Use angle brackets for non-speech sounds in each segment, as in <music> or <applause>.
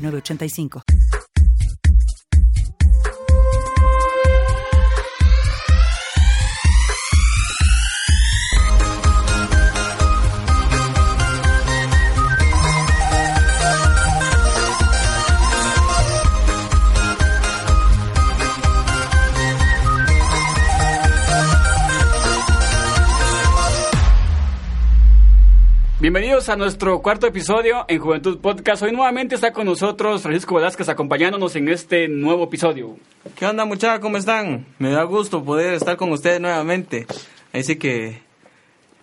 985. Bienvenidos a nuestro cuarto episodio en Juventud Podcast. Hoy nuevamente está con nosotros Francisco Velázquez acompañándonos en este nuevo episodio. ¿Qué onda muchachos? ¿Cómo están? Me da gusto poder estar con ustedes nuevamente. Así que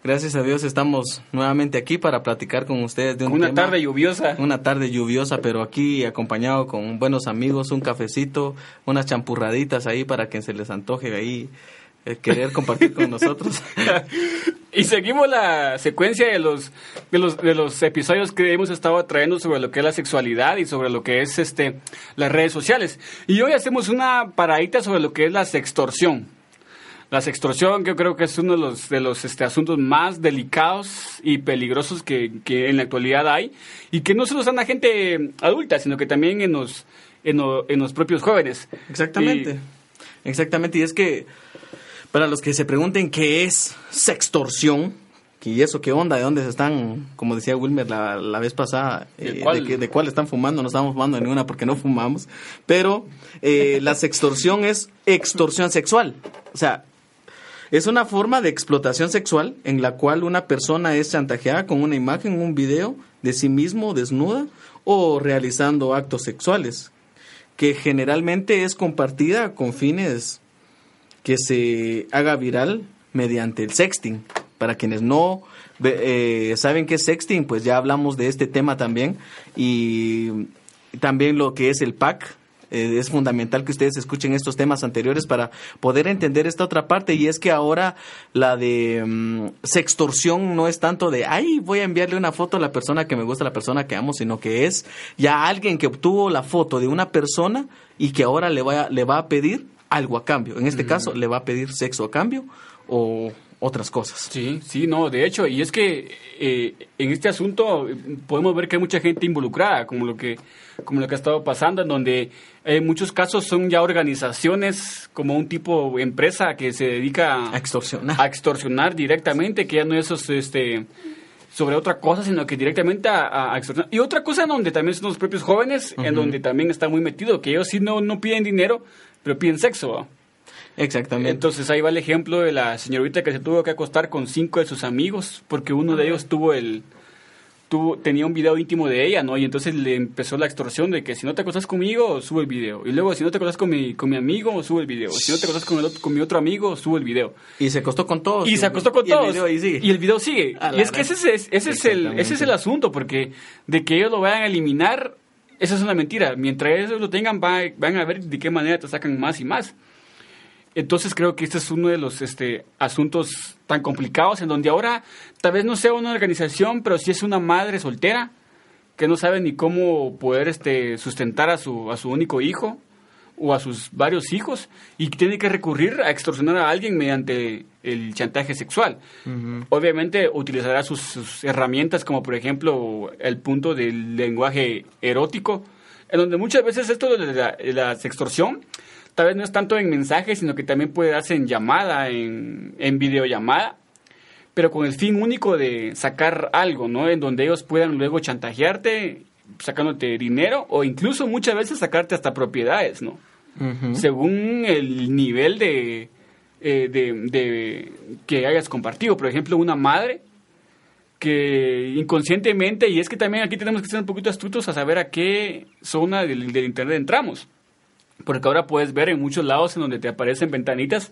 gracias a Dios estamos nuevamente aquí para platicar con ustedes de un Una tarde lluviosa. Una tarde lluviosa, pero aquí acompañado con buenos amigos, un cafecito, unas champurraditas ahí para que se les antoje ahí eh, querer compartir con <laughs> nosotros. <laughs> y seguimos la secuencia de los, de los de los episodios que hemos estado trayendo sobre lo que es la sexualidad y sobre lo que es este las redes sociales. Y hoy hacemos una paradita sobre lo que es la sextorsión. La sextorsión, que yo creo que es uno de los, de los este, asuntos más delicados y peligrosos que, que, en la actualidad hay, y que no solo están la gente adulta, sino que también en los, en, en los propios jóvenes. Exactamente. Exactamente, y es que para los que se pregunten qué es sextorsión, y eso qué onda, de dónde se están, como decía Wilmer la, la vez pasada, ¿De, eh, cuál? de, de, cuál están fumando, no estamos fumando ninguna porque no fumamos, pero eh, la sextorsión es extorsión sexual, o sea, es una forma de explotación sexual en la cual una persona es chantajeada con una imagen, un video de sí mismo desnuda o realizando actos sexuales, que generalmente es compartida con fines que se haga viral mediante el sexting. Para quienes no eh, saben qué es sexting, pues ya hablamos de este tema también. Y también lo que es el pack. Eh, es fundamental que ustedes escuchen estos temas anteriores para poder entender esta otra parte. Y es que ahora la de um, sextorsión no es tanto de, ay, voy a enviarle una foto a la persona que me gusta, a la persona que amo, sino que es ya alguien que obtuvo la foto de una persona y que ahora le va, le va a pedir algo a cambio. En este mm. caso, le va a pedir sexo a cambio o otras cosas. Sí, sí, no, de hecho, y es que eh, en este asunto podemos ver que hay mucha gente involucrada, como lo que, como lo que ha estado pasando, en donde en muchos casos son ya organizaciones como un tipo empresa que se dedica a extorsionar, a extorsionar directamente, que ya no es este sobre otra cosa, sino que directamente a, a extorsionar. Y otra cosa en donde también son los propios jóvenes, uh -huh. en donde también está muy metido, que ellos sí no, no piden dinero, pero piden sexo. Exactamente. Entonces ahí va el ejemplo de la señorita que se tuvo que acostar con cinco de sus amigos porque uno de ellos tuvo el tuvo tenía un video íntimo de ella, ¿no? Y entonces le empezó la extorsión de que si no te acostas conmigo, sube el video. Y luego si no te acostas con mi con mi amigo, sube el video. Si no te acostas con el otro, con mi otro amigo, sube el video. Y se acostó con todos. Y se acostó con y todos. El video ahí sigue. Y el video sigue. Y es que ese es ese es el ese es el asunto porque de que ellos lo vayan a eliminar esa es una mentira. Mientras ellos lo tengan, va, van a ver de qué manera te sacan más y más. Entonces creo que este es uno de los este, asuntos tan complicados en donde ahora tal vez no sea una organización, pero sí es una madre soltera que no sabe ni cómo poder este, sustentar a su, a su único hijo o a sus varios hijos y tiene que recurrir a extorsionar a alguien mediante el chantaje sexual. Uh -huh. Obviamente utilizará sus, sus, herramientas como por ejemplo el punto del lenguaje erótico, en donde muchas veces esto de la, de la extorsión tal vez no es tanto en mensaje, sino que también puede darse en llamada, en, en videollamada, pero con el fin único de sacar algo, ¿no? En donde ellos puedan luego chantajearte, sacándote dinero, o incluso muchas veces sacarte hasta propiedades, ¿no? Uh -huh. Según el nivel de, eh, de, de, que hayas compartido. Por ejemplo, una madre que inconscientemente, y es que también aquí tenemos que ser un poquito astutos a saber a qué zona del, del Internet entramos porque ahora puedes ver en muchos lados en donde te aparecen ventanitas,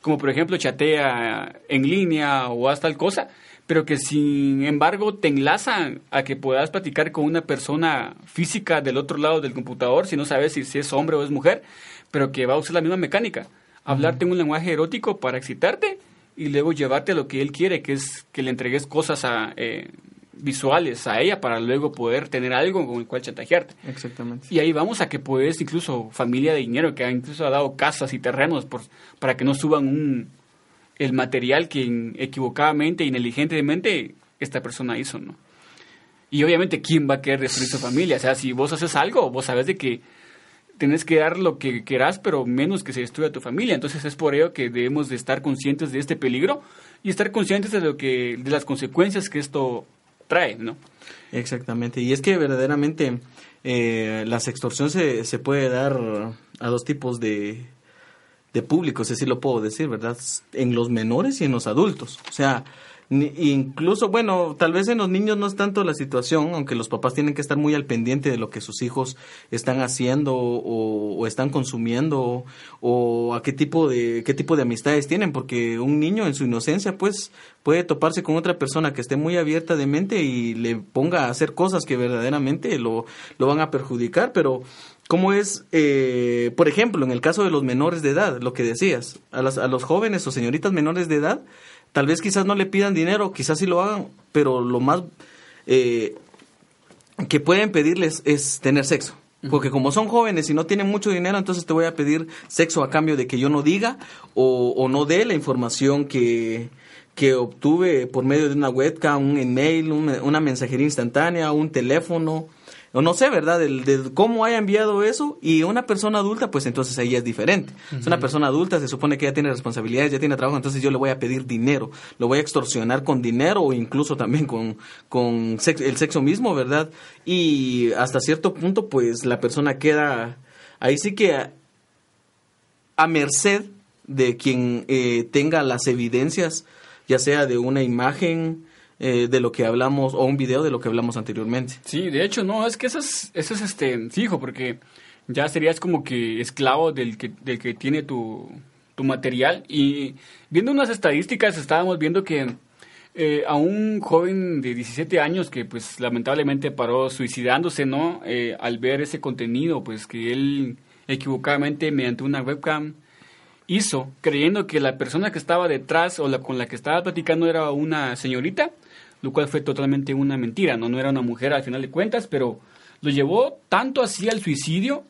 como por ejemplo chatea en línea o haz tal cosa, pero que sin embargo te enlazan a que puedas platicar con una persona física del otro lado del computador, si no sabes si, es hombre o es mujer, pero que va a usar la misma mecánica. Hablarte en un lenguaje erótico para excitarte y luego llevarte a lo que él quiere, que es que le entregues cosas a, eh, visuales a ella para luego poder tener algo con el cual chantajearte. Exactamente. Y ahí vamos a que puedes, incluso familia de dinero, que ha incluso ha dado casas y terrenos por, para que no suban un, el material que equivocadamente y negligentemente esta persona hizo, ¿no? Y obviamente, ¿quién va a querer destruir su familia? O sea, si vos haces algo, vos sabes de que tenés que dar lo que querás, pero menos que se destruya tu familia. Entonces es por ello que debemos de estar conscientes de este peligro y estar conscientes de lo que de las consecuencias que esto trae, ¿no? Exactamente. Y es que verdaderamente eh, la se, se puede dar a dos tipos de, de públicos, si lo puedo decir, ¿verdad? En los menores y en los adultos. O sea, incluso, bueno, tal vez en los niños no es tanto la situación, aunque los papás tienen que estar muy al pendiente de lo que sus hijos están haciendo o, están consumiendo o, a qué tipo de qué tipo de amistades tienen, porque un niño en su inocencia pues puede toparse con otra persona que esté muy abierta de mente y le ponga a hacer cosas que verdaderamente lo, lo van a perjudicar, pero ¿Cómo es, eh, por ejemplo, en el caso de los menores de edad, lo que decías, a, las, a los jóvenes o señoritas menores de edad, Tal vez quizás no le pidan dinero, quizás sí lo hagan, pero lo más eh, que pueden pedirles es tener sexo. Porque como son jóvenes y no tienen mucho dinero, entonces te voy a pedir sexo a cambio de que yo no diga o, no dé la información que, que obtuve por medio de una webcam, un email, una mensajería instantánea, un teléfono, o no sé, ¿verdad? De, cómo haya enviado eso y una persona adulta, pues entonces ahí es diferente. Es una persona adulta, se supone que ya tiene responsabilidades, ya tiene trabajo, entonces yo le voy a pedir dinero, lo voy a extorsionar con dinero o incluso también con, con el sexo mismo, ¿verdad? Y hasta cierto punto, pues la persona queda ahí sí que a, merced de quien eh, tenga las evidencias, ya sea de una imagen, eh, de lo que hablamos, o un video de lo que hablamos anteriormente. Sí, de hecho, no, es que eso es, eso es este, fijo, porque ya serías como que esclavo del que, del que tiene tu, tu material. Y viendo unas estadísticas, estábamos viendo que eh, a un joven de 17 años que pues lamentablemente paró suicidándose, ¿no? Eh, al ver ese contenido, pues que él equivocadamente mediante una webcam hizo, creyendo que la persona que estaba detrás o la con la que estaba platicando era una señorita, lo cual fue totalmente una mentira, ¿no? No era una mujer al final de cuentas, pero lo llevó tanto así al suicidio,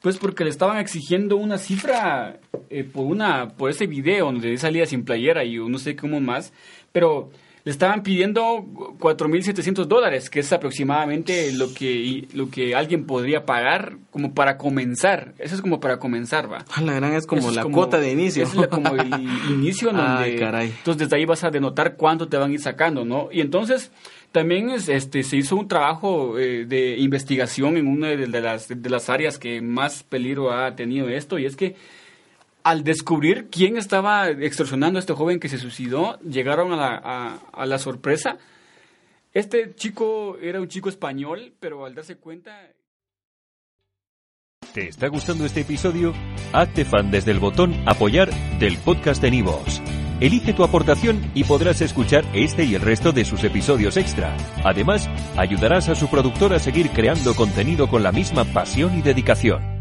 pues porque le estaban exigiendo una cifra eh, por, una, por ese video donde salía sin playera y no sé cómo más, pero le estaban pidiendo 4.700 dólares, que es aproximadamente lo que, lo que alguien podría pagar como para comenzar. Eso es como para comenzar, va. La gran es como la cuota de inicio. Es como el <laughs> inicio donde... caray. Entonces desde ahí vas a denotar cuánto te van a ir sacando, ¿no? Y entonces también este, se hizo un trabajo eh, de investigación en una de, las, de las áreas que más peligro ha tenido esto, y es que al descubrir quién estaba extorsionando a este joven que se suicidó, llegaron a la, sorpresa. Este chico era un chico español, pero al darse cuenta... ¿Te está gustando este episodio? Hazte fan desde el botón apoyar del podcast de Nivos. Elige tu aportación y podrás escuchar este y el resto de sus episodios extra. Además, ayudarás a su productor a seguir creando contenido con la misma pasión y dedicación.